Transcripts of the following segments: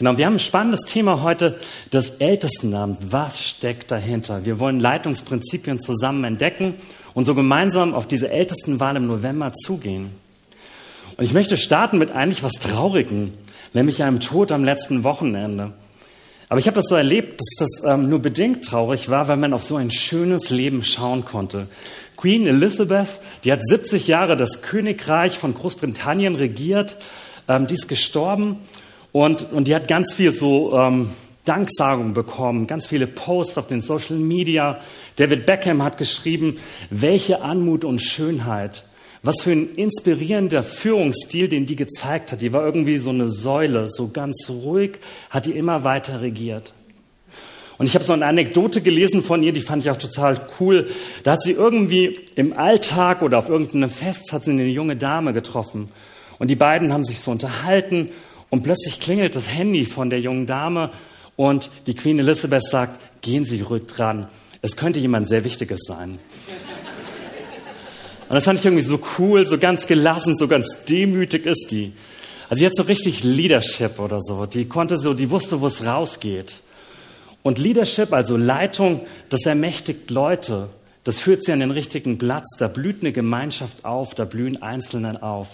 Genau, wir haben ein spannendes Thema heute, das Ältestenamt. Was steckt dahinter? Wir wollen Leitungsprinzipien zusammen entdecken und so gemeinsam auf diese Ältestenwahl im November zugehen. Und ich möchte starten mit eigentlich was Traurigem, nämlich einem Tod am letzten Wochenende. Aber ich habe das so erlebt, dass das ähm, nur bedingt traurig war, weil man auf so ein schönes Leben schauen konnte. Queen Elizabeth, die hat 70 Jahre das Königreich von Großbritannien regiert, ähm, die ist gestorben und, und die hat ganz viel so ähm, Danksagung bekommen, ganz viele Posts auf den Social Media. David Beckham hat geschrieben, welche Anmut und Schönheit. Was für ein inspirierender Führungsstil, den die gezeigt hat. Die war irgendwie so eine Säule, so ganz ruhig, hat die immer weiter regiert. Und ich habe so eine Anekdote gelesen von ihr, die fand ich auch total cool. Da hat sie irgendwie im Alltag oder auf irgendeinem Fest hat sie eine junge Dame getroffen. Und die beiden haben sich so unterhalten und plötzlich klingelt das Handy von der jungen Dame und die Queen Elizabeth sagt, gehen Sie ruhig dran. Es könnte jemand sehr Wichtiges sein. Und das fand ich irgendwie so cool, so ganz gelassen, so ganz demütig ist die. Also hat so richtig Leadership oder so. Die konnte so, die wusste, wo es rausgeht. Und Leadership, also Leitung, das ermächtigt Leute. Das führt sie an den richtigen Platz. Da blüht eine Gemeinschaft auf, da blühen Einzelne auf.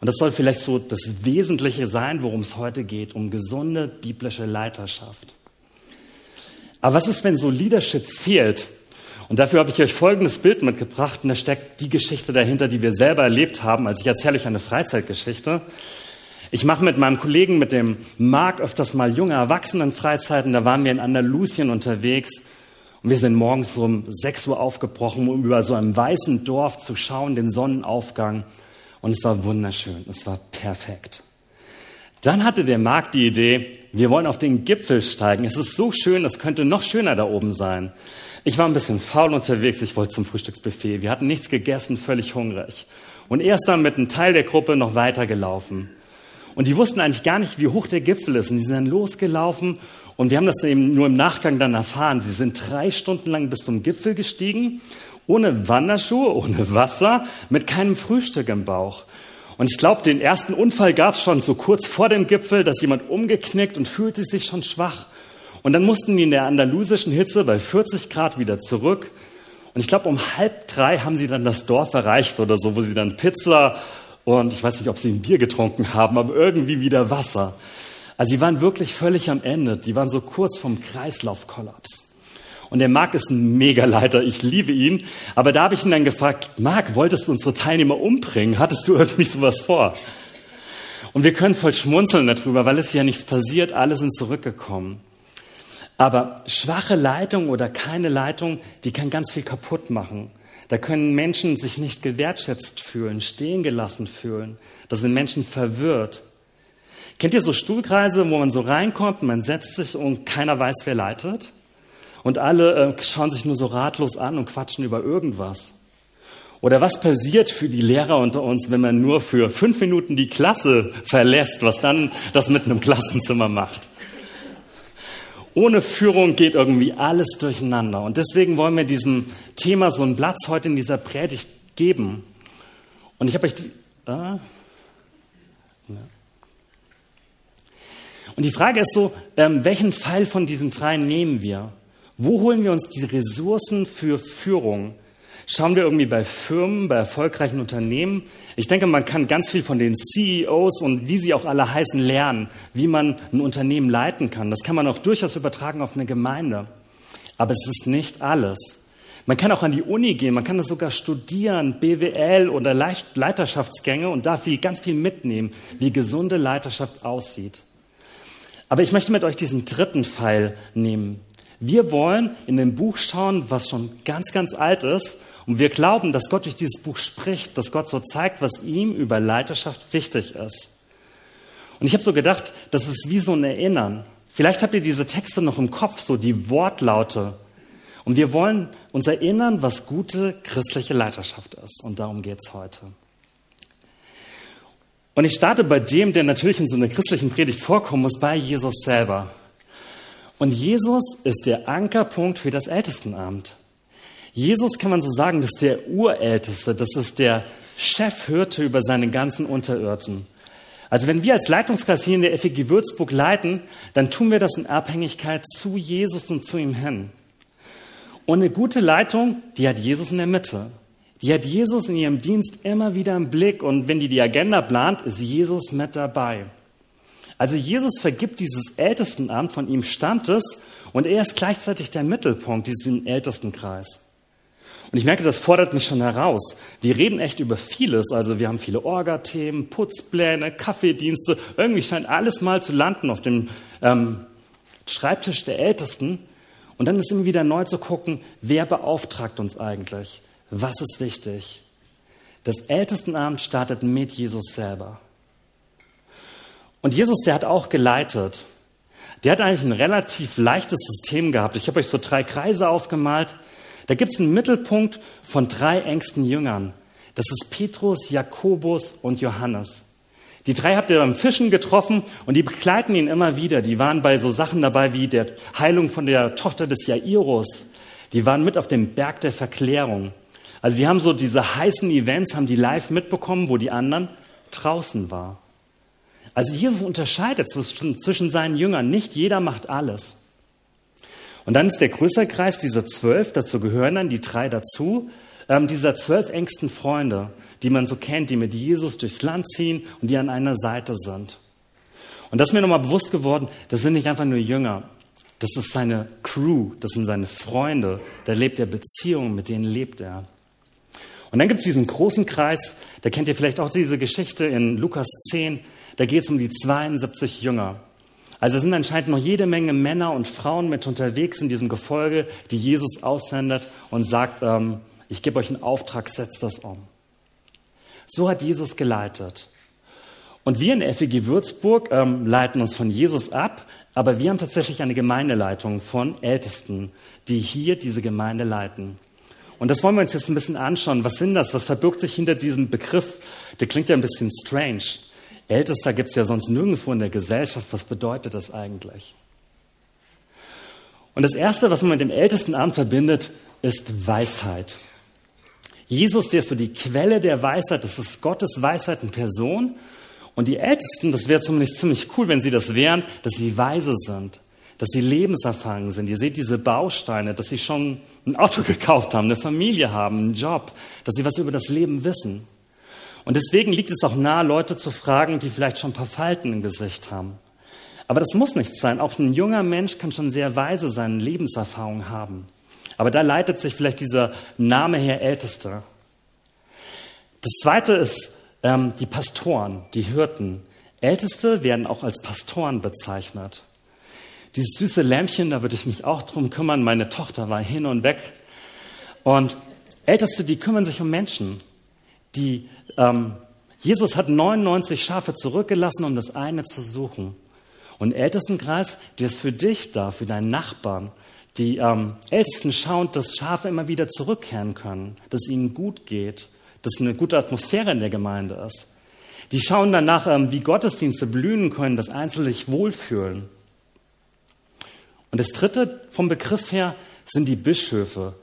Und das soll vielleicht so das Wesentliche sein, worum es heute geht, um gesunde biblische Leiterschaft. Aber was ist, wenn so Leadership fehlt? Und dafür habe ich euch folgendes Bild mitgebracht und da steckt die Geschichte dahinter, die wir selber erlebt haben. Also ich erzähle euch eine Freizeitgeschichte. Ich mache mit meinem Kollegen, mit dem Marc, öfters mal junge Erwachsenenfreizeiten. Da waren wir in Andalusien unterwegs und wir sind morgens um 6 Uhr aufgebrochen, um über so einem weißen Dorf zu schauen, den Sonnenaufgang. Und es war wunderschön, es war perfekt. Dann hatte der Marc die Idee, wir wollen auf den Gipfel steigen. Es ist so schön, es könnte noch schöner da oben sein. Ich war ein bisschen faul unterwegs, ich wollte zum Frühstücksbuffet. Wir hatten nichts gegessen, völlig hungrig. Und er ist dann mit einem Teil der Gruppe noch weitergelaufen. Und die wussten eigentlich gar nicht, wie hoch der Gipfel ist. Und die sind dann losgelaufen und wir haben das eben nur im Nachgang dann erfahren. Sie sind drei Stunden lang bis zum Gipfel gestiegen, ohne Wanderschuhe, ohne Wasser, mit keinem Frühstück im Bauch. Und ich glaube, den ersten Unfall gab es schon so kurz vor dem Gipfel, dass jemand umgeknickt und fühlte sich schon schwach. Und dann mussten die in der andalusischen Hitze bei 40 Grad wieder zurück. Und ich glaube, um halb drei haben sie dann das Dorf erreicht oder so, wo sie dann Pizza und ich weiß nicht, ob sie ein Bier getrunken haben, aber irgendwie wieder Wasser. Also sie waren wirklich völlig am Ende. Die waren so kurz vom Kreislaufkollaps. Und der Marc ist ein Megaleiter, ich liebe ihn. Aber da habe ich ihn dann gefragt, Marc, wolltest du unsere Teilnehmer umbringen? Hattest du irgendwie sowas vor? Und wir können voll schmunzeln darüber, weil es ja nichts passiert, alle sind zurückgekommen. Aber schwache Leitung oder keine Leitung, die kann ganz viel kaputt machen. Da können Menschen sich nicht gewertschätzt fühlen, stehen gelassen fühlen. Da sind Menschen verwirrt. Kennt ihr so Stuhlkreise, wo man so reinkommt, man setzt sich und keiner weiß, wer leitet? Und alle äh, schauen sich nur so ratlos an und quatschen über irgendwas. Oder was passiert für die Lehrer unter uns, wenn man nur für fünf Minuten die Klasse verlässt, was dann das mit einem Klassenzimmer macht? Ohne Führung geht irgendwie alles durcheinander. Und deswegen wollen wir diesem Thema so einen Platz heute in dieser Predigt geben. Und ich habe euch die. Äh. Und die Frage ist so, ähm, welchen Pfeil von diesen drei nehmen wir? Wo holen wir uns die Ressourcen für Führung? Schauen wir irgendwie bei Firmen, bei erfolgreichen Unternehmen. Ich denke, man kann ganz viel von den CEOs und wie sie auch alle heißen lernen, wie man ein Unternehmen leiten kann. Das kann man auch durchaus übertragen auf eine Gemeinde. Aber es ist nicht alles. Man kann auch an die Uni gehen, man kann das sogar studieren, BWL oder Leiterschaftsgänge und da viel, ganz viel mitnehmen, wie gesunde Leiterschaft aussieht. Aber ich möchte mit euch diesen dritten Pfeil nehmen. Wir wollen in dem Buch schauen, was schon ganz, ganz alt ist und wir glauben, dass Gott durch dieses Buch spricht, dass Gott so zeigt, was ihm über Leiterschaft wichtig ist. Und ich habe so gedacht, das ist wie so ein Erinnern. Vielleicht habt ihr diese Texte noch im Kopf, so die Wortlaute. Und wir wollen uns erinnern, was gute christliche Leiterschaft ist. Und darum geht es heute. Und ich starte bei dem, der natürlich in so einer christlichen Predigt vorkommen muss, bei Jesus selber. Und Jesus ist der Ankerpunkt für das Ältestenamt. Jesus kann man so sagen, das ist der Urälteste, das ist der Chefhirte über seine ganzen Unterirrten. Also wenn wir als Leitungskreis hier in der FEG Würzburg leiten, dann tun wir das in Abhängigkeit zu Jesus und zu ihm hin. Und eine gute Leitung, die hat Jesus in der Mitte. Die hat Jesus in ihrem Dienst immer wieder im Blick und wenn die die Agenda plant, ist Jesus mit dabei. Also Jesus vergibt dieses Ältestenamt, von ihm stammt es und er ist gleichzeitig der Mittelpunkt dieses Ältestenkreis. Und ich merke, das fordert mich schon heraus. Wir reden echt über vieles. Also wir haben viele Orga-Themen, Putzpläne, Kaffeedienste. Irgendwie scheint alles mal zu landen auf dem ähm, Schreibtisch der Ältesten. Und dann ist immer wieder neu zu gucken, wer beauftragt uns eigentlich? Was ist wichtig? Das Ältestenamt startet mit Jesus selber. Und Jesus, der hat auch geleitet. Der hat eigentlich ein relativ leichtes System gehabt. Ich habe euch so drei Kreise aufgemalt. Da gibt es einen Mittelpunkt von drei engsten Jüngern. Das ist Petrus, Jakobus und Johannes. Die drei habt ihr beim Fischen getroffen und die begleiten ihn immer wieder. Die waren bei so Sachen dabei wie der Heilung von der Tochter des Jairus. Die waren mit auf dem Berg der Verklärung. Also die haben so diese heißen Events, haben die live mitbekommen, wo die anderen draußen waren. Also Jesus unterscheidet zwischen, zwischen seinen Jüngern. Nicht jeder macht alles. Und dann ist der größere Kreis dieser zwölf, dazu gehören dann die drei dazu, ähm, dieser zwölf engsten Freunde, die man so kennt, die mit Jesus durchs Land ziehen und die an einer Seite sind. Und das ist mir nochmal bewusst geworden, das sind nicht einfach nur Jünger. Das ist seine Crew, das sind seine Freunde. Da lebt er Beziehungen, mit denen lebt er. Und dann gibt es diesen großen Kreis, da kennt ihr vielleicht auch diese Geschichte in Lukas 10, da geht es um die 72 Jünger. Also sind anscheinend noch jede Menge Männer und Frauen mit unterwegs in diesem Gefolge, die Jesus aussendet und sagt, ähm, ich gebe euch einen Auftrag, setzt das um. So hat Jesus geleitet. Und wir in FEG Würzburg ähm, leiten uns von Jesus ab, aber wir haben tatsächlich eine Gemeindeleitung von Ältesten, die hier diese Gemeinde leiten. Und das wollen wir uns jetzt ein bisschen anschauen. Was sind das? Was verbirgt sich hinter diesem Begriff? Der klingt ja ein bisschen strange. Ältester gibt es ja sonst nirgendwo in der Gesellschaft. Was bedeutet das eigentlich? Und das Erste, was man mit dem Ältestenamt verbindet, ist Weisheit. Jesus, der ist so die Quelle der Weisheit, das ist Gottes Weisheit in Person. Und die Ältesten, das wäre zumindest ziemlich cool, wenn sie das wären, dass sie weise sind, dass sie lebenserfahren sind. Ihr seht diese Bausteine, dass sie schon ein Auto gekauft haben, eine Familie haben, einen Job, dass sie was über das Leben wissen. Und deswegen liegt es auch nahe, Leute zu fragen, die vielleicht schon ein paar Falten im Gesicht haben. Aber das muss nicht sein. Auch ein junger Mensch kann schon sehr weise sein, Lebenserfahrung haben. Aber da leitet sich vielleicht dieser Name her Ältester. Das zweite ist ähm, die Pastoren, die Hirten. Älteste werden auch als Pastoren bezeichnet. Dieses süße Lämpchen, da würde ich mich auch drum kümmern. Meine Tochter war hin und weg. Und Älteste, die kümmern sich um Menschen. Die ähm, Jesus hat 99 Schafe zurückgelassen, um das eine zu suchen. Und Ältestenkreis, der ist für dich da, für deinen Nachbarn. Die ähm, Ältesten schauen, dass Schafe immer wieder zurückkehren können, dass es ihnen gut geht, dass eine gute Atmosphäre in der Gemeinde ist. Die schauen danach, ähm, wie Gottesdienste blühen können, dass Einzelne sich wohlfühlen. Und das Dritte vom Begriff her sind die Bischöfe.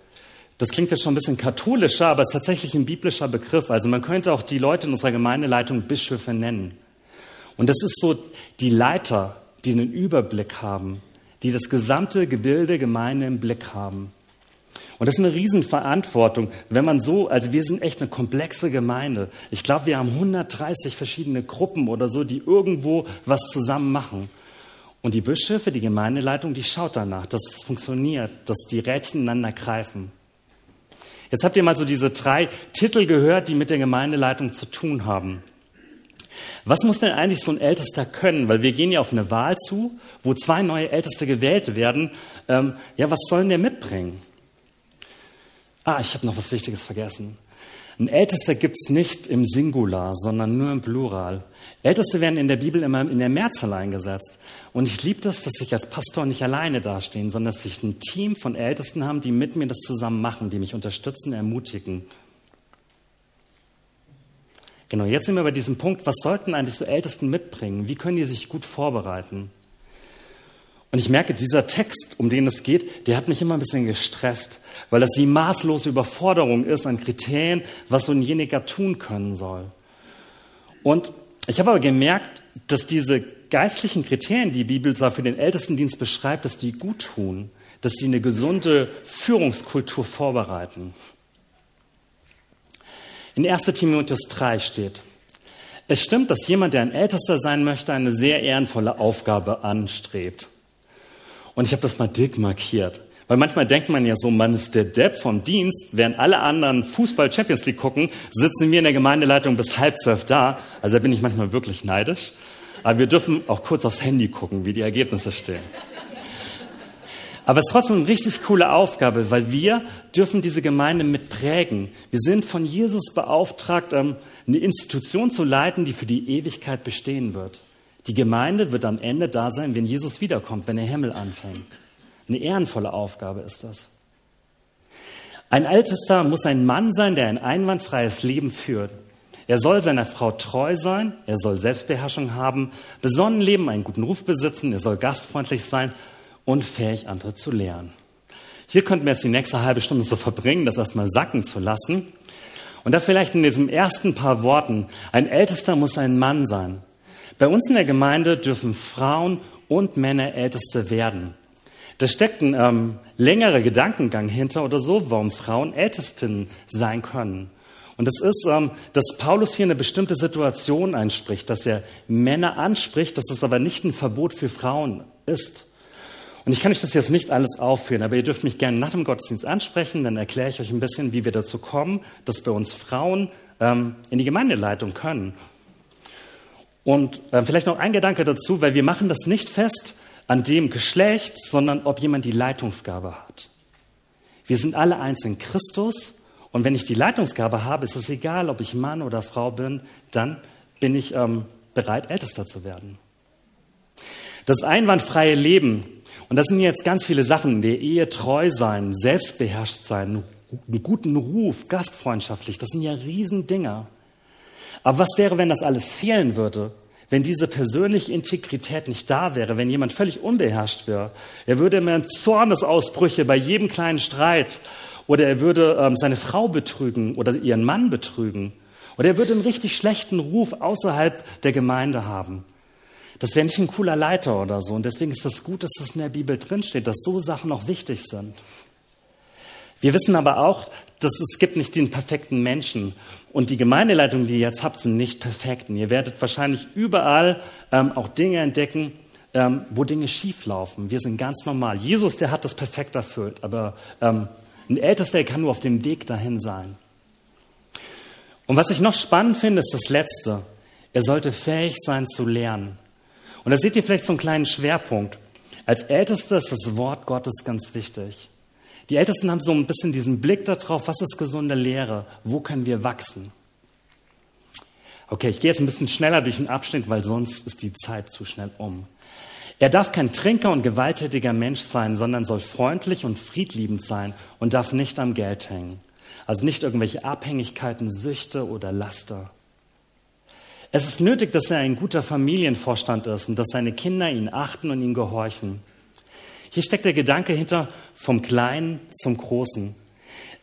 Das klingt jetzt schon ein bisschen katholischer, aber es ist tatsächlich ein biblischer Begriff. Also man könnte auch die Leute in unserer Gemeindeleitung Bischöfe nennen. Und das ist so die Leiter, die einen Überblick haben, die das gesamte Gebilde Gemeinde im Blick haben. Und das ist eine Riesenverantwortung, wenn man so, also wir sind echt eine komplexe Gemeinde. Ich glaube, wir haben 130 verschiedene Gruppen oder so, die irgendwo was zusammen machen. Und die Bischöfe, die Gemeindeleitung, die schaut danach, dass es funktioniert, dass die Rädchen ineinander greifen. Jetzt habt ihr mal so diese drei Titel gehört, die mit der Gemeindeleitung zu tun haben. Was muss denn eigentlich so ein Ältester können? Weil wir gehen ja auf eine Wahl zu, wo zwei neue Älteste gewählt werden. Ähm, ja, was sollen der mitbringen? Ah, ich habe noch was Wichtiges vergessen. Ein Ältester gibt es nicht im Singular, sondern nur im Plural. Älteste werden in der Bibel immer in der Mehrzahl eingesetzt. Und ich liebe das, dass ich als Pastor nicht alleine dastehen, sondern dass ich ein Team von Ältesten habe, die mit mir das zusammen machen, die mich unterstützen, ermutigen. Genau, jetzt sind wir bei diesem Punkt, was sollten eigentlich so Ältesten mitbringen? Wie können die sich gut vorbereiten? Und ich merke, dieser Text, um den es geht, der hat mich immer ein bisschen gestresst, weil das die maßlose Überforderung ist an Kriterien, was so ein jeniger tun können soll. Und Ich habe aber gemerkt, dass diese geistlichen Kriterien, die die Bibel für den Ältestendienst beschreibt, dass die gut tun, dass die eine gesunde Führungskultur vorbereiten. In 1 Timotheus 3 steht, es stimmt, dass jemand, der ein Ältester sein möchte, eine sehr ehrenvolle Aufgabe anstrebt. Und ich habe das mal dick markiert. Weil manchmal denkt man ja so, man ist der Depp vom Dienst, während alle anderen Fußball Champions League gucken, sitzen wir in der Gemeindeleitung bis halb zwölf da. Also da bin ich manchmal wirklich neidisch. Aber wir dürfen auch kurz aufs Handy gucken, wie die Ergebnisse stehen. Aber es ist trotzdem eine richtig coole Aufgabe, weil wir dürfen diese Gemeinde mitprägen. Wir sind von Jesus beauftragt, ähm, eine Institution zu leiten, die für die Ewigkeit bestehen wird. Die Gemeinde wird am Ende da sein, wenn Jesus wiederkommt, wenn der Himmel anfängt. Eine ehrenvolle Aufgabe ist das. Ein Ältester muss ein Mann sein, der ein einwandfreies Leben führt. Er soll seiner Frau treu sein, er soll Selbstbeherrschung haben, besonnen leben, einen guten Ruf besitzen, er soll gastfreundlich sein und fähig, andere zu lehren. Hier könnten wir jetzt die nächste halbe Stunde so verbringen, das erstmal sacken zu lassen. Und da vielleicht in diesen ersten paar Worten, ein Ältester muss ein Mann sein. Bei uns in der Gemeinde dürfen Frauen und Männer Älteste werden. Da steckt ein ähm, längerer Gedankengang hinter oder so, warum Frauen Ältesten sein können. Und es ist, ähm, dass Paulus hier eine bestimmte Situation einspricht, dass er Männer anspricht, dass es aber nicht ein Verbot für Frauen ist. Und ich kann euch das jetzt nicht alles aufführen, aber ihr dürft mich gerne nach dem Gottesdienst ansprechen, dann erkläre ich euch ein bisschen, wie wir dazu kommen, dass bei uns Frauen ähm, in die Gemeindeleitung können. Und äh, vielleicht noch ein Gedanke dazu, weil wir machen das nicht fest, an dem Geschlecht, sondern ob jemand die Leitungsgabe hat. Wir sind alle eins in Christus und wenn ich die Leitungsgabe habe, ist es egal, ob ich Mann oder Frau bin, dann bin ich ähm, bereit, Ältester zu werden. Das einwandfreie Leben, und das sind jetzt ganz viele Sachen, der Ehe treu sein, selbstbeherrscht sein, einen guten Ruf, gastfreundschaftlich, das sind ja Riesendinger. Aber was wäre, wenn das alles fehlen würde? wenn diese persönliche Integrität nicht da wäre, wenn jemand völlig unbeherrscht wäre, er würde immer Zornesausbrüche bei jedem kleinen Streit oder er würde ähm, seine Frau betrügen oder ihren Mann betrügen oder er würde einen richtig schlechten Ruf außerhalb der Gemeinde haben. Das wäre nicht ein cooler Leiter oder so. Und deswegen ist es gut, dass das in der Bibel drinsteht, dass so Sachen auch wichtig sind. Wir wissen aber auch, dass es gibt nicht den perfekten Menschen. Und die Gemeindeleitung, die ihr jetzt habt, sind nicht perfekt. Und ihr werdet wahrscheinlich überall ähm, auch Dinge entdecken, ähm, wo Dinge schieflaufen. Wir sind ganz normal. Jesus, der hat das perfekt erfüllt. Aber ähm, ein Ältester kann nur auf dem Weg dahin sein. Und was ich noch spannend finde, ist das Letzte. Er sollte fähig sein zu lernen. Und da seht ihr vielleicht so einen kleinen Schwerpunkt. Als Ältester ist das Wort Gottes ganz wichtig. Die Ältesten haben so ein bisschen diesen Blick darauf, was ist gesunde Lehre, wo können wir wachsen. Okay, ich gehe jetzt ein bisschen schneller durch den Abschnitt, weil sonst ist die Zeit zu schnell um. Er darf kein Trinker und gewalttätiger Mensch sein, sondern soll freundlich und friedliebend sein und darf nicht am Geld hängen. Also nicht irgendwelche Abhängigkeiten, Süchte oder Laster. Es ist nötig, dass er ein guter Familienvorstand ist und dass seine Kinder ihn achten und ihn gehorchen. Hier steckt der Gedanke hinter vom Kleinen zum Großen.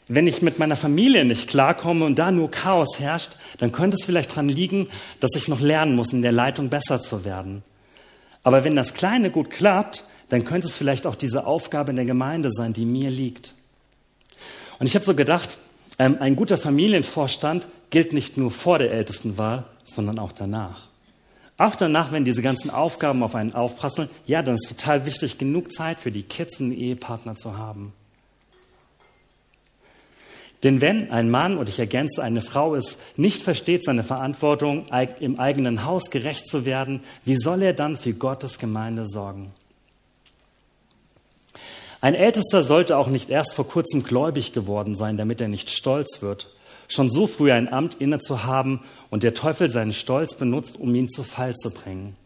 Wenn ich mit meiner Familie nicht klarkomme und da nur Chaos herrscht, dann könnte es vielleicht daran liegen, dass ich noch lernen muss, in der Leitung besser zu werden. Aber wenn das Kleine gut klappt, dann könnte es vielleicht auch diese Aufgabe in der Gemeinde sein, die mir liegt. Und ich habe so gedacht, ähm, ein guter Familienvorstand gilt nicht nur vor der Ältestenwahl, sondern auch danach. Auch danach, wenn diese ganzen Aufgaben auf einen aufprasseln, ja, dann ist total wichtig, genug Zeit für die Kids und Ehepartner zu haben. Denn wenn ein Mann, und ich ergänze eine Frau es, nicht versteht, seine Verantwortung im eigenen Haus gerecht zu werden, wie soll er dann für Gottes Gemeinde sorgen? Ein Ältester sollte auch nicht erst vor kurzem gläubig geworden sein, damit er nicht stolz wird schon so früh ein Amt inne zu haben und der Teufel seinen Stolz benutzt, um ihn zu Fall zu bringen.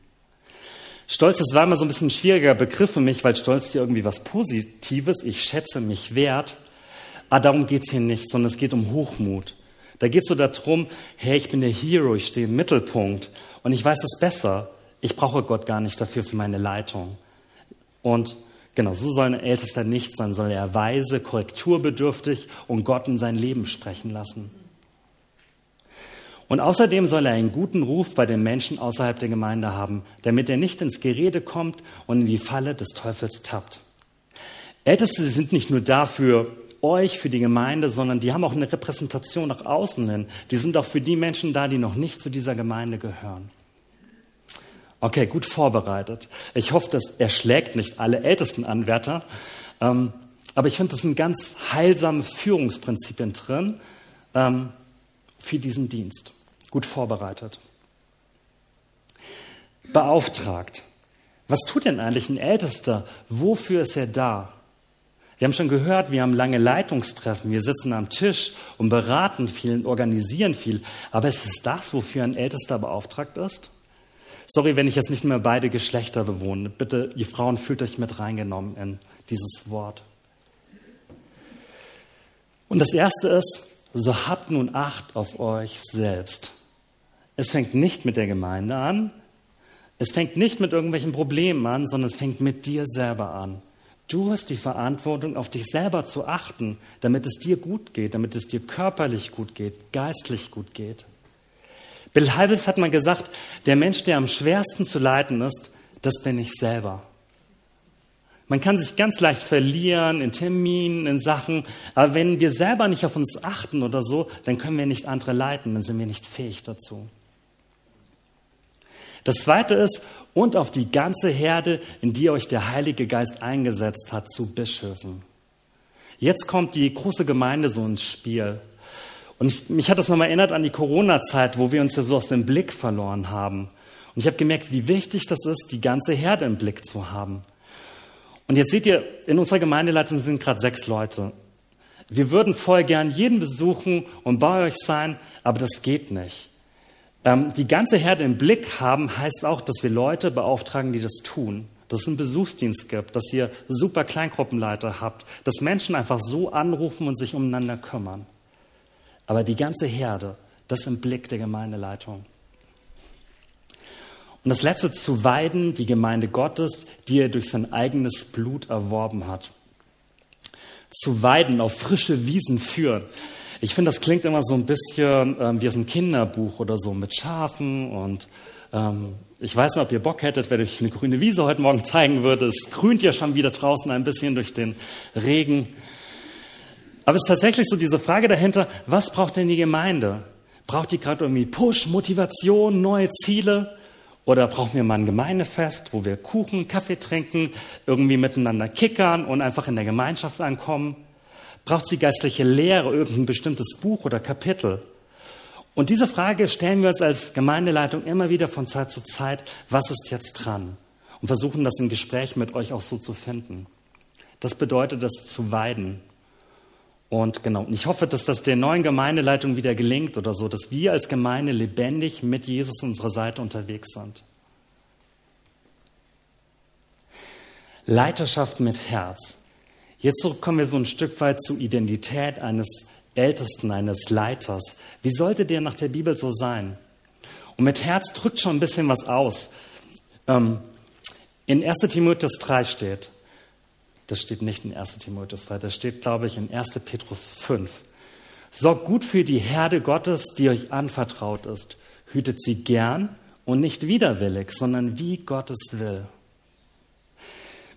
Stolz, das war immer so ein bisschen ein schwieriger Begriff für mich, weil Stolz hier irgendwie was Positives, ich schätze mich wert. Aber darum geht es hier nicht, sondern es geht um Hochmut. Da geht es so darum, hey, ich bin der Hero, ich stehe im Mittelpunkt und ich weiß es besser. Ich brauche Gott gar nicht dafür für meine Leitung. Und Genau, so soll ein Ältester nicht sein, soll er weise, korrekturbedürftig und Gott in sein Leben sprechen lassen. Und außerdem soll er einen guten Ruf bei den Menschen außerhalb der Gemeinde haben, damit er nicht ins Gerede kommt und in die Falle des Teufels tappt. Älteste sind nicht nur dafür, euch, für die Gemeinde, sondern die haben auch eine Repräsentation nach außen hin. Die sind auch für die Menschen da, die noch nicht zu dieser Gemeinde gehören. Okay, gut vorbereitet. Ich hoffe, das erschlägt nicht alle ältesten Anwärter. Ähm, aber ich finde, das sind ganz heilsame Führungsprinzipien drin ähm, für diesen Dienst. Gut vorbereitet. Beauftragt. Was tut denn eigentlich ein Ältester? Wofür ist er da? Wir haben schon gehört, wir haben lange Leitungstreffen, wir sitzen am Tisch und beraten viel und organisieren viel. Aber ist es das, wofür ein Ältester beauftragt ist? Sorry, wenn ich jetzt nicht mehr beide Geschlechter bewohne. Bitte, ihr Frauen, fühlt euch mit reingenommen in dieses Wort. Und das erste ist, so habt nun Acht auf euch selbst. Es fängt nicht mit der Gemeinde an. Es fängt nicht mit irgendwelchen Problemen an, sondern es fängt mit dir selber an. Du hast die Verantwortung, auf dich selber zu achten, damit es dir gut geht, damit es dir körperlich gut geht, geistlich gut geht. Bill Halbes hat mal gesagt, der Mensch, der am schwersten zu leiten ist, das bin ich selber. Man kann sich ganz leicht verlieren in Terminen, in Sachen, aber wenn wir selber nicht auf uns achten oder so, dann können wir nicht andere leiten, dann sind wir nicht fähig dazu. Das zweite ist, und auf die ganze Herde, in die euch der Heilige Geist eingesetzt hat, zu Bischöfen. Jetzt kommt die große Gemeinde so ins Spiel. Und ich, mich hat das nochmal erinnert an die Corona-Zeit, wo wir uns ja so aus dem Blick verloren haben. Und ich habe gemerkt, wie wichtig das ist, die ganze Herde im Blick zu haben. Und jetzt seht ihr, in unserer Gemeindeleitung sind gerade sechs Leute. Wir würden voll gern jeden besuchen und bei euch sein, aber das geht nicht. Ähm, die ganze Herde im Blick haben heißt auch, dass wir Leute beauftragen, die das tun. Dass es einen Besuchsdienst gibt, dass ihr super Kleingruppenleiter habt, dass Menschen einfach so anrufen und sich umeinander kümmern. Aber die ganze Herde, das im Blick der Gemeindeleitung. Und das letzte zu weiden, die Gemeinde Gottes, die er durch sein eigenes Blut erworben hat. Zu weiden, auf frische Wiesen führen. Ich finde, das klingt immer so ein bisschen ähm, wie aus einem Kinderbuch oder so mit Schafen und ähm, ich weiß nicht, ob ihr Bock hättet, wenn ich eine grüne Wiese heute Morgen zeigen würde. Es grünt ja schon wieder draußen ein bisschen durch den Regen. Aber es ist tatsächlich so diese Frage dahinter, was braucht denn die Gemeinde? Braucht die gerade irgendwie Push, Motivation, neue Ziele? Oder brauchen wir mal ein Gemeindefest, wo wir Kuchen, Kaffee trinken, irgendwie miteinander kickern und einfach in der Gemeinschaft ankommen? Braucht sie geistliche Lehre, irgendein bestimmtes Buch oder Kapitel? Und diese Frage stellen wir uns als Gemeindeleitung immer wieder von Zeit zu Zeit, was ist jetzt dran? Und versuchen das im Gespräch mit euch auch so zu finden. Das bedeutet, das zu weiden. Und genau, ich hoffe, dass das der neuen Gemeindeleitung wieder gelingt oder so, dass wir als Gemeinde lebendig mit Jesus an unserer Seite unterwegs sind. Leiterschaft mit Herz. Jetzt kommen wir so ein Stück weit zur Identität eines Ältesten, eines Leiters. Wie sollte der nach der Bibel so sein? Und mit Herz drückt schon ein bisschen was aus. Ähm, in 1 Timotheus 3 steht, das steht nicht in 1 Timotheus 3, das steht, glaube ich, in 1 Petrus 5. Sorgt gut für die Herde Gottes, die euch anvertraut ist. Hütet sie gern und nicht widerwillig, sondern wie Gottes will.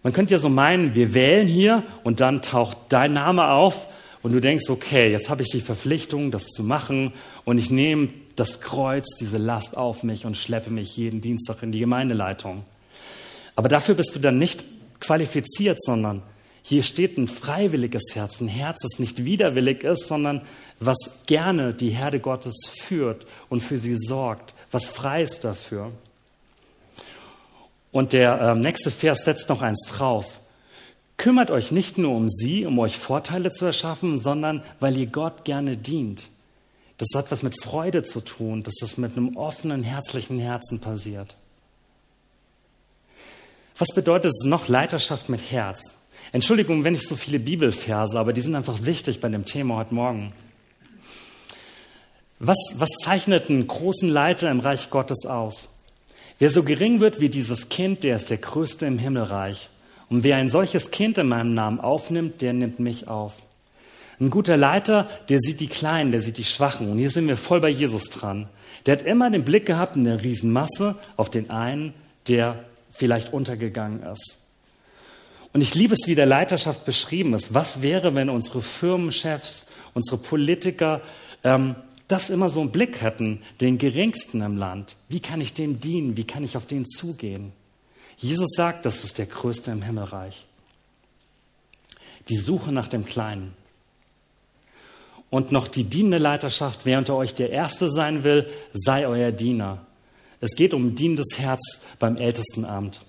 Man könnte ja so meinen, wir wählen hier und dann taucht dein Name auf und du denkst, okay, jetzt habe ich die Verpflichtung, das zu machen und ich nehme das Kreuz, diese Last auf mich und schleppe mich jeden Dienstag in die Gemeindeleitung. Aber dafür bist du dann nicht qualifiziert, sondern hier steht ein freiwilliges Herz, ein Herz, das nicht widerwillig ist, sondern was gerne die Herde Gottes führt und für sie sorgt, was frei ist dafür. Und der äh, nächste Vers setzt noch eins drauf. Kümmert euch nicht nur um sie, um euch Vorteile zu erschaffen, sondern weil ihr Gott gerne dient. Das hat was mit Freude zu tun, dass das mit einem offenen, herzlichen Herzen passiert. Was bedeutet es noch Leiterschaft mit Herz? Entschuldigung, wenn ich so viele Bibelverse, aber die sind einfach wichtig bei dem Thema heute Morgen. Was, was zeichnet einen großen Leiter im Reich Gottes aus? Wer so gering wird wie dieses Kind, der ist der Größte im Himmelreich. Und wer ein solches Kind in meinem Namen aufnimmt, der nimmt mich auf. Ein guter Leiter, der sieht die Kleinen, der sieht die Schwachen. Und hier sind wir voll bei Jesus dran. Der hat immer den Blick gehabt in der Riesenmasse auf den einen, der vielleicht untergegangen ist. Und ich liebe es, wie der Leiterschaft beschrieben ist. Was wäre, wenn unsere Firmenchefs, unsere Politiker ähm, das immer so im Blick hätten, den Geringsten im Land? Wie kann ich dem dienen? Wie kann ich auf den zugehen? Jesus sagt, das ist der Größte im Himmelreich. Die Suche nach dem Kleinen. Und noch die dienende Leiterschaft, wer unter euch der Erste sein will, sei euer Diener. Es geht um dienendes Herz beim Ältestenamt.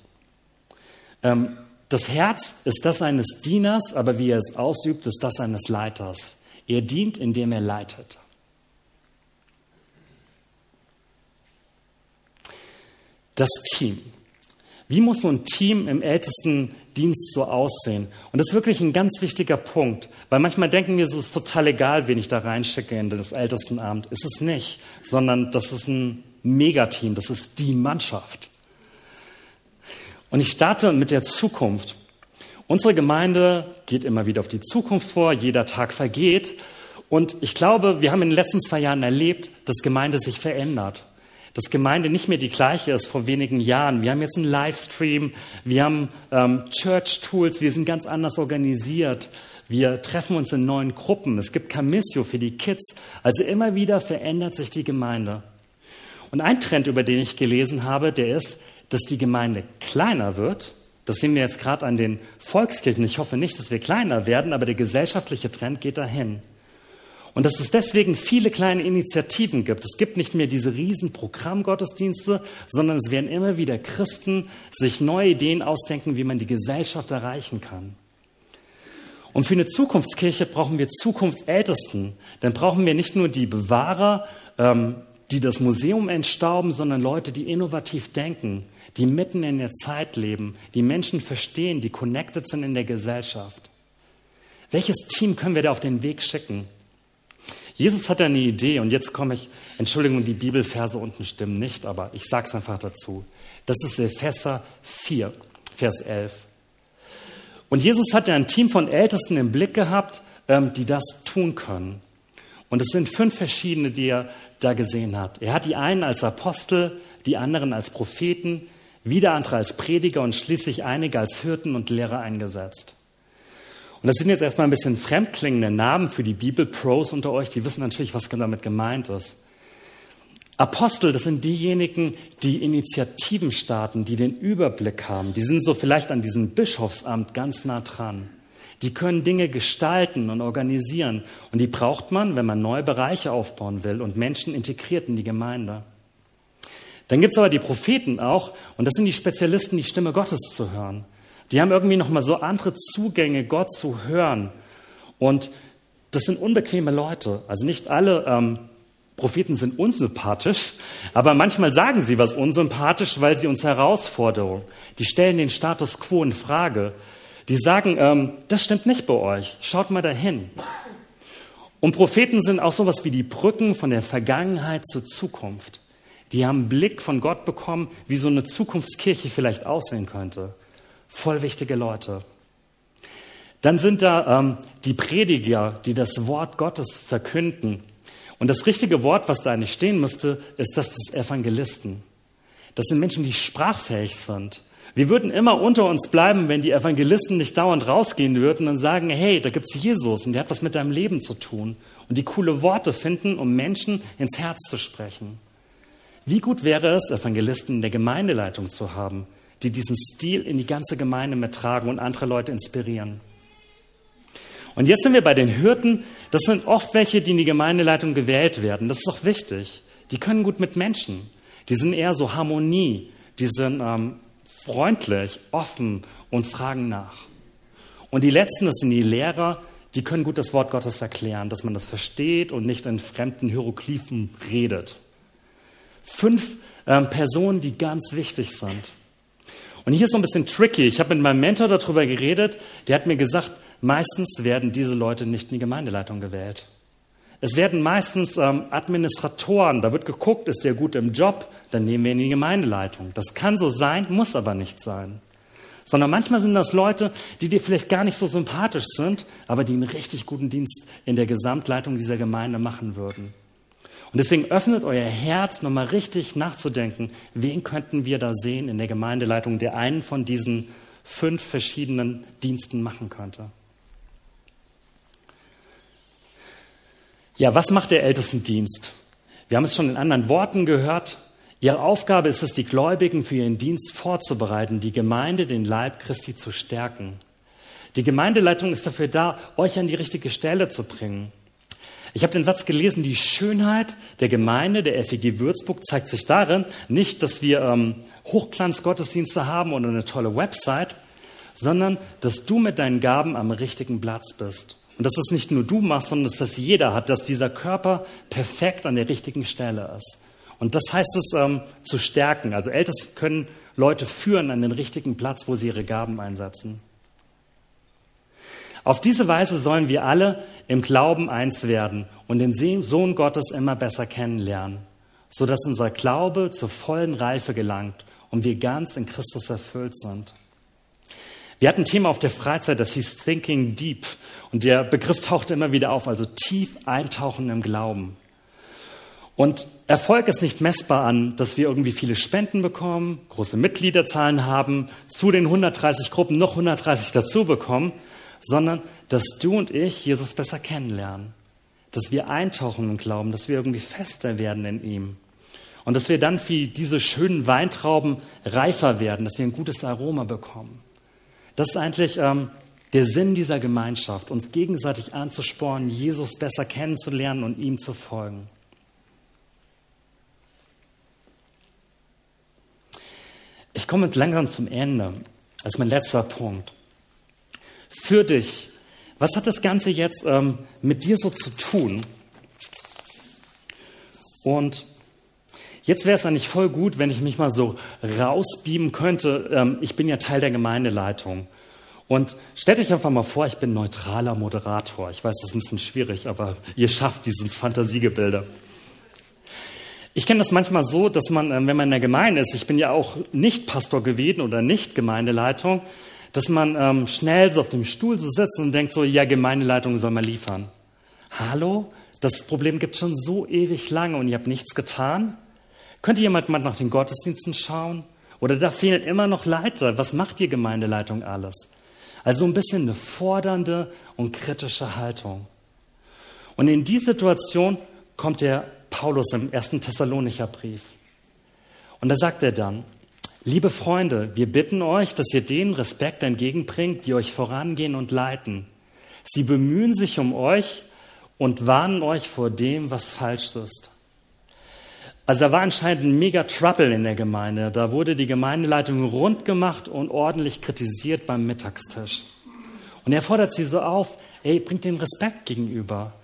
Ähm, das Herz ist das eines Dieners, aber wie er es ausübt, ist das eines Leiters. Er dient, indem er leitet. Das Team. Wie muss so ein Team im Ältestendienst so aussehen? Und das ist wirklich ein ganz wichtiger Punkt, weil manchmal denken wir, es ist total egal, wen ich da reinschicke in das Ältestenamt. Ist es nicht, sondern das ist ein Megateam, das ist die Mannschaft. Und ich starte mit der Zukunft. Unsere Gemeinde geht immer wieder auf die Zukunft vor, jeder Tag vergeht. Und ich glaube, wir haben in den letzten zwei Jahren erlebt, dass Gemeinde sich verändert. Dass Gemeinde nicht mehr die gleiche ist vor wenigen Jahren. Wir haben jetzt einen Livestream, wir haben ähm, Church Tools, wir sind ganz anders organisiert. Wir treffen uns in neuen Gruppen. Es gibt Camissio für die Kids. Also immer wieder verändert sich die Gemeinde. Und ein Trend, über den ich gelesen habe, der ist, dass die Gemeinde kleiner wird. Das sehen wir jetzt gerade an den Volkskirchen. Ich hoffe nicht, dass wir kleiner werden, aber der gesellschaftliche Trend geht dahin. Und dass es deswegen viele kleine Initiativen gibt. Es gibt nicht mehr diese riesen Programmgottesdienste, sondern es werden immer wieder Christen sich neue Ideen ausdenken, wie man die Gesellschaft erreichen kann. Und für eine Zukunftskirche brauchen wir Zukunftsältesten. Dann brauchen wir nicht nur die Bewahrer, ähm, die das Museum entstauben, sondern Leute, die innovativ denken, die mitten in der Zeit leben, die Menschen verstehen, die connected sind in der Gesellschaft. Welches Team können wir da auf den Weg schicken? Jesus hat eine Idee und jetzt komme ich, Entschuldigung, die Bibelverse unten stimmen nicht, aber ich sage es einfach dazu. Das ist Epheser 4, Vers 11. Und Jesus hat ja ein Team von Ältesten im Blick gehabt, ähm, die das tun können. Und es sind fünf verschiedene, die er da gesehen hat. Er hat die einen als Apostel, die anderen als Propheten, wieder andere als Prediger und schließlich einige als Hirten und Lehrer eingesetzt. Und das sind jetzt erstmal ein bisschen fremdklingende Namen für die Bibel-Pros unter euch, die wissen natürlich, was damit gemeint ist. Apostel, das sind diejenigen, die Initiativen starten, die den Überblick haben. Die sind so vielleicht an diesem Bischofsamt ganz nah dran. Die können Dinge gestalten und organisieren. Und die braucht man, wenn man neue Bereiche aufbauen will und Menschen integriert in die Gemeinde. Dann gibt es aber die Propheten auch, und das sind die Spezialisten, die Stimme Gottes zu hören. Die haben irgendwie nochmal so andere Zugänge, Gott zu hören. Und das sind unbequeme Leute. Also nicht alle ähm, Propheten sind unsympathisch, aber manchmal sagen sie was unsympathisch, weil sie uns herausfordern. Die stellen den Status quo in Frage. Die sagen, ähm, das stimmt nicht bei euch, schaut mal dahin. Und Propheten sind auch sowas wie die Brücken von der Vergangenheit zur Zukunft. Die haben einen Blick von Gott bekommen, wie so eine Zukunftskirche vielleicht aussehen könnte. Voll wichtige Leute. Dann sind da ähm, die Prediger, die das Wort Gottes verkünden. Und das richtige Wort, was da eigentlich stehen müsste, ist das des Evangelisten. Das sind Menschen, die sprachfähig sind, wir würden immer unter uns bleiben, wenn die Evangelisten nicht dauernd rausgehen würden und sagen, hey, da gibt's Jesus und der hat was mit deinem Leben zu tun. Und die coole Worte finden, um Menschen ins Herz zu sprechen. Wie gut wäre es, Evangelisten in der Gemeindeleitung zu haben, die diesen Stil in die ganze Gemeinde mittragen und andere Leute inspirieren. Und jetzt sind wir bei den Hirten. Das sind oft welche, die in die Gemeindeleitung gewählt werden. Das ist auch wichtig. Die können gut mit Menschen. Die sind eher so Harmonie. Die sind ähm, freundlich, offen und fragen nach. Und die letzten, das sind die Lehrer, die können gut das Wort Gottes erklären, dass man das versteht und nicht in fremden Hieroglyphen redet. Fünf ähm, Personen, die ganz wichtig sind. Und hier ist so ein bisschen tricky. Ich habe mit meinem Mentor darüber geredet. Der hat mir gesagt, meistens werden diese Leute nicht in die Gemeindeleitung gewählt. Es werden meistens ähm, Administratoren, da wird geguckt, ist der gut im Job, dann nehmen wir ihn in die Gemeindeleitung. Das kann so sein, muss aber nicht sein. sondern manchmal sind das Leute, die dir vielleicht gar nicht so sympathisch sind, aber die einen richtig guten Dienst in der Gesamtleitung dieser Gemeinde machen würden. Und deswegen öffnet euer Herz, nochmal richtig nachzudenken, wen könnten wir da sehen in der Gemeindeleitung, der einen von diesen fünf verschiedenen Diensten machen könnte. Ja, was macht der Ältestendienst? Wir haben es schon in anderen Worten gehört. Ihre Aufgabe ist es, die Gläubigen für ihren Dienst vorzubereiten, die Gemeinde, den Leib Christi zu stärken. Die Gemeindeleitung ist dafür da, euch an die richtige Stelle zu bringen. Ich habe den Satz gelesen, die Schönheit der Gemeinde der FEG Würzburg zeigt sich darin, nicht, dass wir ähm, Hochglanzgottesdienste haben oder eine tolle Website, sondern dass du mit deinen Gaben am richtigen Platz bist. Und dass das nicht nur du machst, sondern dass das jeder hat, dass dieser Körper perfekt an der richtigen Stelle ist. Und das heißt es ähm, zu stärken. Also Älteste können Leute führen an den richtigen Platz, wo sie ihre Gaben einsetzen. Auf diese Weise sollen wir alle im Glauben eins werden und den Sohn Gottes immer besser kennenlernen, sodass unser Glaube zur vollen Reife gelangt und wir ganz in Christus erfüllt sind. Wir hatten ein Thema auf der Freizeit, das hieß Thinking Deep. Und der Begriff tauchte immer wieder auf, also tief eintauchen im Glauben. Und Erfolg ist nicht messbar an, dass wir irgendwie viele Spenden bekommen, große Mitgliederzahlen haben, zu den 130 Gruppen noch 130 dazu bekommen, sondern dass du und ich Jesus besser kennenlernen, dass wir eintauchen im Glauben, dass wir irgendwie fester werden in ihm und dass wir dann wie diese schönen Weintrauben reifer werden, dass wir ein gutes Aroma bekommen. Das ist eigentlich ähm, der Sinn dieser Gemeinschaft, uns gegenseitig anzuspornen, Jesus besser kennenzulernen und ihm zu folgen. Ich komme langsam zum Ende. Das ist mein letzter Punkt für dich. Was hat das Ganze jetzt ähm, mit dir so zu tun? Und jetzt wäre es eigentlich voll gut, wenn ich mich mal so rausbeamen könnte. Ähm, ich bin ja Teil der Gemeindeleitung. Und stellt euch einfach mal vor, ich bin neutraler Moderator. Ich weiß, das ist ein bisschen schwierig, aber ihr schafft dieses Fantasiegebilde. Ich kenne das manchmal so, dass man, ähm, wenn man in der Gemeinde ist, ich bin ja auch nicht Pastor gewesen oder nicht Gemeindeleitung, dass man ähm, schnell so auf dem Stuhl so sitzt und denkt so, ja, Gemeindeleitung soll mal liefern. Hallo? Das Problem gibt schon so ewig lange und ihr habt nichts getan? Könnte jemand mal nach den Gottesdiensten schauen? Oder da fehlen immer noch Leiter. Was macht die Gemeindeleitung alles? Also ein bisschen eine fordernde und kritische Haltung. Und in die Situation kommt der Paulus im ersten Thessalonicher Brief. Und da sagt er dann, Liebe Freunde, wir bitten euch, dass ihr denen Respekt entgegenbringt, die euch vorangehen und leiten. Sie bemühen sich um euch und warnen euch vor dem, was falsch ist. Also da war anscheinend ein mega Trouble in der Gemeinde. Da wurde die Gemeindeleitung rund gemacht und ordentlich kritisiert beim Mittagstisch. Und er fordert sie so auf, ey, bringt den Respekt gegenüber.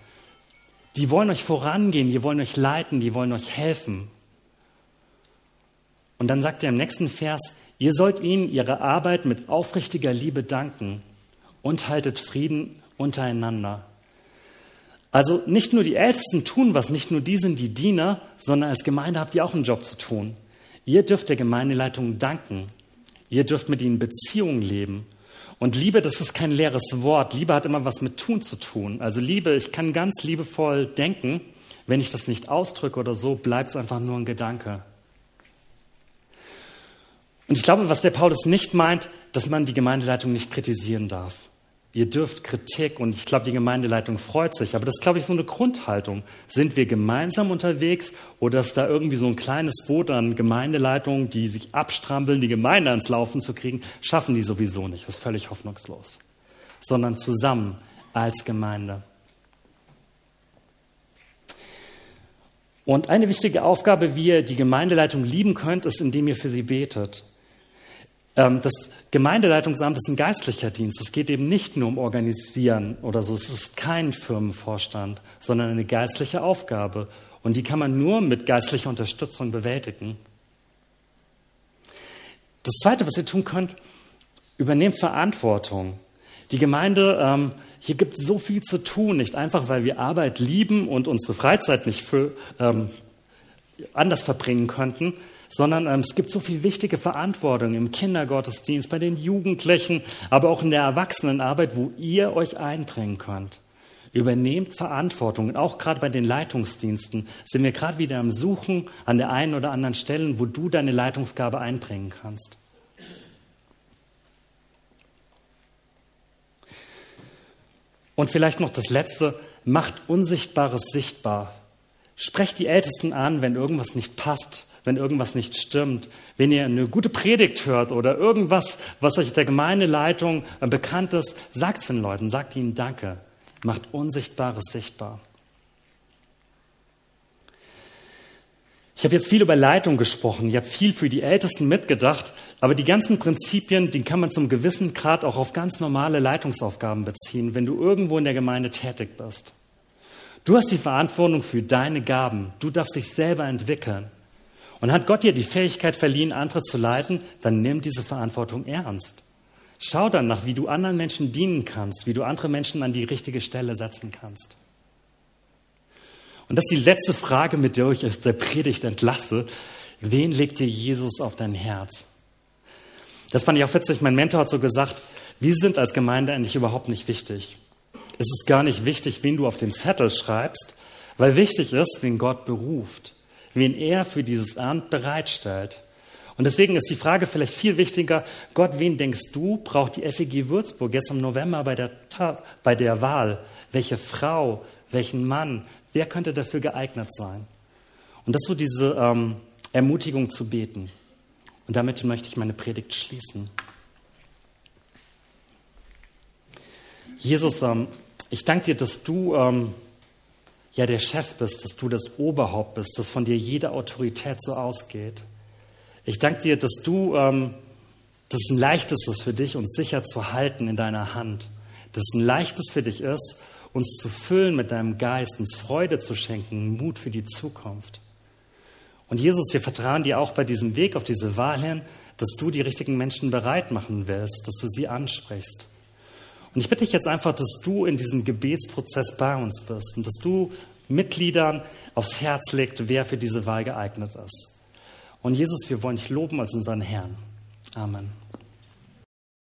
Die wollen euch vorangehen, die wollen euch leiten, die wollen euch helfen. Und dann sagt er im nächsten Vers, ihr sollt ihnen ihre Arbeit mit aufrichtiger Liebe danken und haltet Frieden untereinander. Also nicht nur die Ältesten tun was, nicht nur die sind die Diener, sondern als Gemeinde habt ihr auch einen Job zu tun. Ihr dürft der Gemeindeleitung danken. Ihr dürft mit ihnen Beziehungen leben. Und Liebe, das ist kein leeres Wort. Liebe hat immer was mit Tun zu tun. Also Liebe, ich kann ganz liebevoll denken. Wenn ich das nicht ausdrücke oder so, bleibt es einfach nur ein Gedanke. Und ich glaube, was der Paulus nicht meint, dass man die Gemeindeleitung nicht kritisieren darf. Ihr dürft Kritik und ich glaube, die Gemeindeleitung freut sich. Aber das ist, glaube ich, so eine Grundhaltung. Sind wir gemeinsam unterwegs oder ist da irgendwie so ein kleines Boot an Gemeindeleitungen, die sich abstrampeln, die Gemeinde ans Laufen zu kriegen? Schaffen die sowieso nicht. Das ist völlig hoffnungslos. Sondern zusammen als Gemeinde. Und eine wichtige Aufgabe, wie ihr die Gemeindeleitung lieben könnt, ist, indem ihr für sie betet. Ähm, das Gemeindeleitungsamt ist ein geistlicher Dienst. Es geht eben nicht nur um Organisieren oder so. Es ist kein Firmenvorstand, sondern eine geistliche Aufgabe. Und die kann man nur mit geistlicher Unterstützung bewältigen. Das Zweite, was ihr tun könnt, übernehmt Verantwortung. Die Gemeinde, ähm, hier gibt es so viel zu tun, nicht einfach, weil wir Arbeit lieben und unsere Freizeit nicht für, ähm, anders verbringen könnten, sondern ähm, es gibt so viel wichtige Verantwortung im Kindergottesdienst, bei den Jugendlichen, aber auch in der Erwachsenenarbeit, wo ihr euch einbringen könnt. Übernehmt Verantwortung. Und auch gerade bei den Leitungsdiensten sind wir gerade wieder am Suchen an der einen oder anderen Stelle, wo du deine Leitungsgabe einbringen kannst. Und vielleicht noch das Letzte, macht Unsichtbares sichtbar. Sprecht die Ältesten an, wenn irgendwas nicht passt, wenn irgendwas nicht stimmt. Wenn ihr eine gute Predigt hört oder irgendwas, was euch der Gemeindeleitung bekannt ist, sagt es den Leuten, sagt ihnen Danke. Macht Unsichtbares sichtbar. Ich habe jetzt viel über Leitung gesprochen, ich habe viel für die Ältesten mitgedacht, aber die ganzen Prinzipien, die kann man zum gewissen Grad auch auf ganz normale Leitungsaufgaben beziehen, wenn du irgendwo in der Gemeinde tätig bist. Du hast die Verantwortung für deine Gaben, du darfst dich selber entwickeln. Und hat Gott dir die Fähigkeit verliehen, andere zu leiten, dann nimm diese Verantwortung ernst. Schau danach, wie du anderen Menschen dienen kannst, wie du andere Menschen an die richtige Stelle setzen kannst. Und das ist die letzte Frage, mit der ich euch der Predigt entlasse. Wen legt dir Jesus auf dein Herz? Das fand ich auch witzig. Mein Mentor hat so gesagt, wir sind als Gemeinde eigentlich überhaupt nicht wichtig. Es ist gar nicht wichtig, wen du auf den Zettel schreibst, weil wichtig ist, wen Gott beruft, wen er für dieses Amt bereitstellt. Und deswegen ist die Frage vielleicht viel wichtiger, Gott, wen denkst du, braucht die FEG Würzburg jetzt im November bei der, bei der Wahl? Welche Frau, welchen Mann, Wer könnte dafür geeignet sein? Und das ist so diese ähm, Ermutigung zu beten. Und damit möchte ich meine Predigt schließen. Jesus, ähm, ich danke dir, dass du ähm, ja der Chef bist, dass du das Oberhaupt bist, dass von dir jede Autorität so ausgeht. Ich danke dir, dass du, ähm, dass es ein leichtes ist für dich, uns sicher zu halten in deiner Hand. Dass es ein leichtes für dich ist, uns zu füllen mit deinem Geist, uns Freude zu schenken, Mut für die Zukunft. Und Jesus, wir vertrauen dir auch bei diesem Weg auf diese Wahl hin, dass du die richtigen Menschen bereit machen willst, dass du sie ansprichst. Und ich bitte dich jetzt einfach, dass du in diesem Gebetsprozess bei uns bist und dass du Mitgliedern aufs Herz legst, wer für diese Wahl geeignet ist. Und Jesus, wir wollen dich loben als unseren Herrn. Amen.